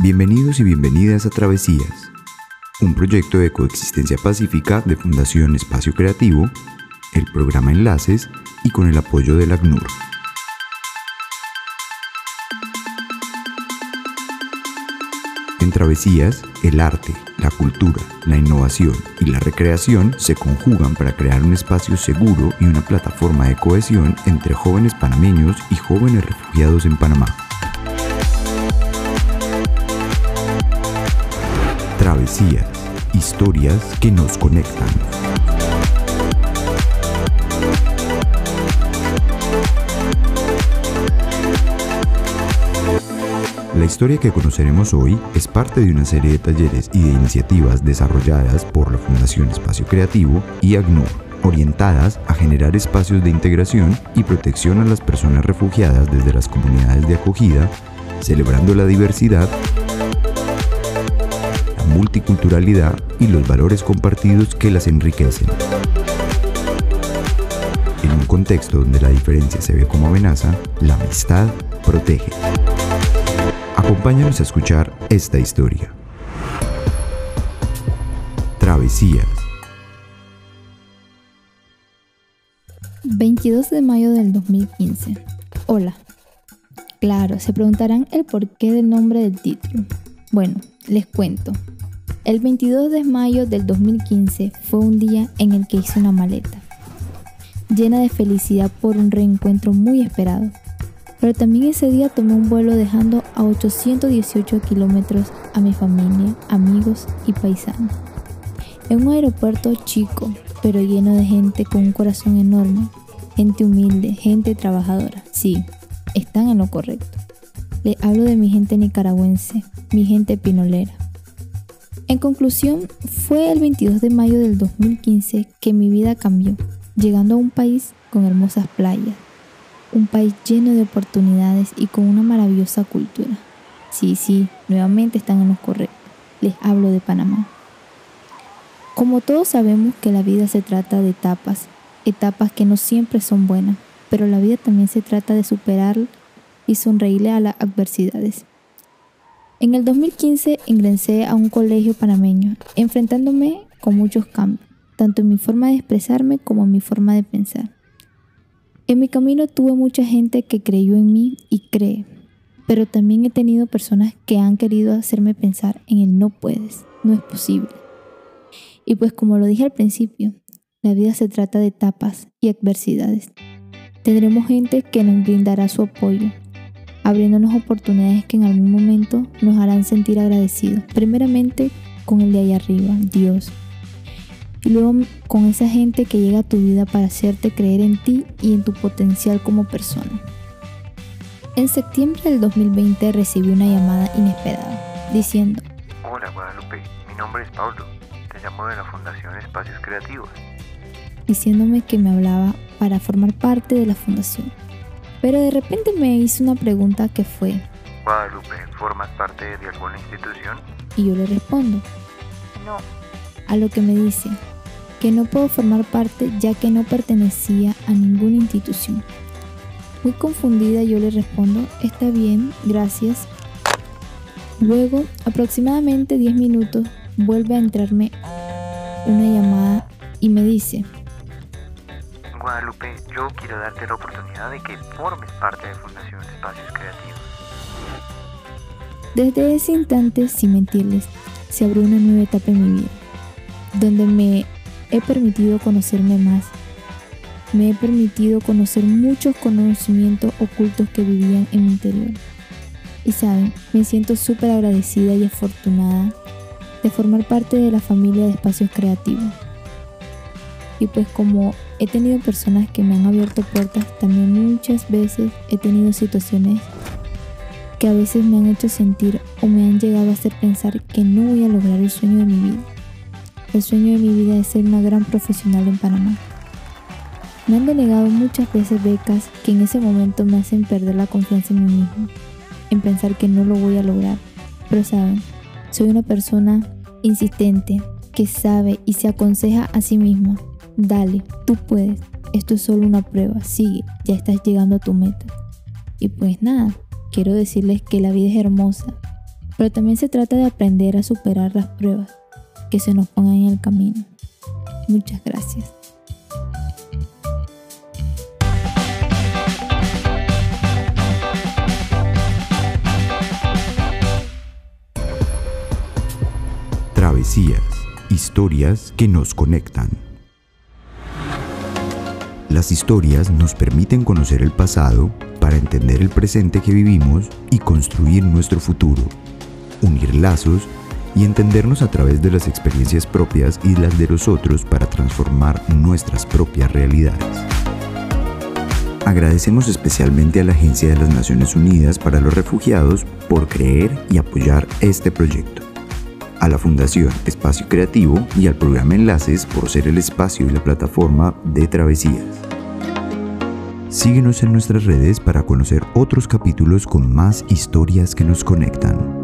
Bienvenidos y bienvenidas a Travesías, un proyecto de coexistencia pacífica de Fundación Espacio Creativo, el programa Enlaces y con el apoyo del ACNUR. En Travesías, el arte, la cultura, la innovación y la recreación se conjugan para crear un espacio seguro y una plataforma de cohesión entre jóvenes panameños y jóvenes refugiados en Panamá. Travesías, historias que nos conectan. La historia que conoceremos hoy es parte de una serie de talleres y de iniciativas desarrolladas por la Fundación Espacio Creativo y ACNUR, orientadas a generar espacios de integración y protección a las personas refugiadas desde las comunidades de acogida, celebrando la diversidad, multiculturalidad y los valores compartidos que las enriquecen. En un contexto donde la diferencia se ve como amenaza, la amistad protege. Acompáñanos a escuchar esta historia. Travesías. 22 de mayo del 2015. Hola. Claro, se preguntarán el porqué del nombre del título. Bueno, les cuento. El 22 de mayo del 2015 fue un día en el que hice una maleta, llena de felicidad por un reencuentro muy esperado pero también ese día tomé un vuelo dejando a 818 kilómetros a mi familia, amigos y paisanos. En un aeropuerto chico, pero lleno de gente con un corazón enorme, gente humilde, gente trabajadora. Sí, están en lo correcto. Le hablo de mi gente nicaragüense, mi gente pinolera. En conclusión, fue el 22 de mayo del 2015 que mi vida cambió, llegando a un país con hermosas playas, un país lleno de oportunidades y con una maravillosa cultura. Sí, sí, nuevamente están en los correctos. Les hablo de Panamá. Como todos sabemos que la vida se trata de etapas, etapas que no siempre son buenas, pero la vida también se trata de superar y sonreírle a las adversidades. En el 2015 ingresé a un colegio panameño, enfrentándome con muchos cambios, tanto en mi forma de expresarme como en mi forma de pensar. En mi camino tuve mucha gente que creyó en mí y cree, pero también he tenido personas que han querido hacerme pensar en el no puedes, no es posible. Y pues como lo dije al principio, la vida se trata de etapas y adversidades. Tendremos gente que nos brindará su apoyo, abriéndonos oportunidades que en algún momento nos harán sentir agradecidos, primeramente con el de allá arriba, Dios, y luego con esa gente que llega a tu vida para hacerte creer en ti y en tu potencial como persona. En septiembre del 2020 recibí una llamada inesperada diciendo, Hola Guadalupe, mi nombre es Pablo, te llamo de la Fundación Espacios Creativos. Diciéndome que me hablaba para formar parte de la fundación. Pero de repente me hizo una pregunta que fue, Guadalupe, ¿formas parte de alguna institución? Y yo le respondo, no. A lo que me dice, que no puedo formar parte ya que no pertenecía a ninguna institución. Muy confundida yo le respondo, está bien, gracias. Luego, aproximadamente 10 minutos, vuelve a entrarme una llamada y me dice, Guadalupe, yo quiero darte la oportunidad de que formes parte de Fundación Espacios Creativos. Desde ese instante, sin mentirles, se abrió una nueva etapa en mi vida, donde me he permitido conocerme más. Me he permitido conocer muchos conocimientos ocultos que vivían en mi interior. Y saben, me siento súper agradecida y afortunada de formar parte de la familia de espacios creativos. Y pues como he tenido personas que me han abierto puertas, también muchas veces he tenido situaciones que a veces me han hecho sentir o me han llegado a hacer pensar que no voy a lograr el sueño de mi vida. El sueño de mi vida es ser una gran profesional en Panamá. Me han delegado muchas veces becas que en ese momento me hacen perder la confianza en mí mismo, en pensar que no lo voy a lograr. Pero saben, soy una persona insistente, que sabe y se aconseja a sí misma. Dale, tú puedes. Esto es solo una prueba. Sigue, ya estás llegando a tu meta. Y pues nada, quiero decirles que la vida es hermosa, pero también se trata de aprender a superar las pruebas que se nos pongan en el camino. Muchas gracias. Travesías, historias que nos conectan. Las historias nos permiten conocer el pasado para entender el presente que vivimos y construir nuestro futuro, unir lazos y entendernos a través de las experiencias propias y las de los otros para transformar nuestras propias realidades. Agradecemos especialmente a la Agencia de las Naciones Unidas para los Refugiados por creer y apoyar este proyecto a la Fundación Espacio Creativo y al programa Enlaces por ser el espacio y la plataforma de travesías. Síguenos en nuestras redes para conocer otros capítulos con más historias que nos conectan.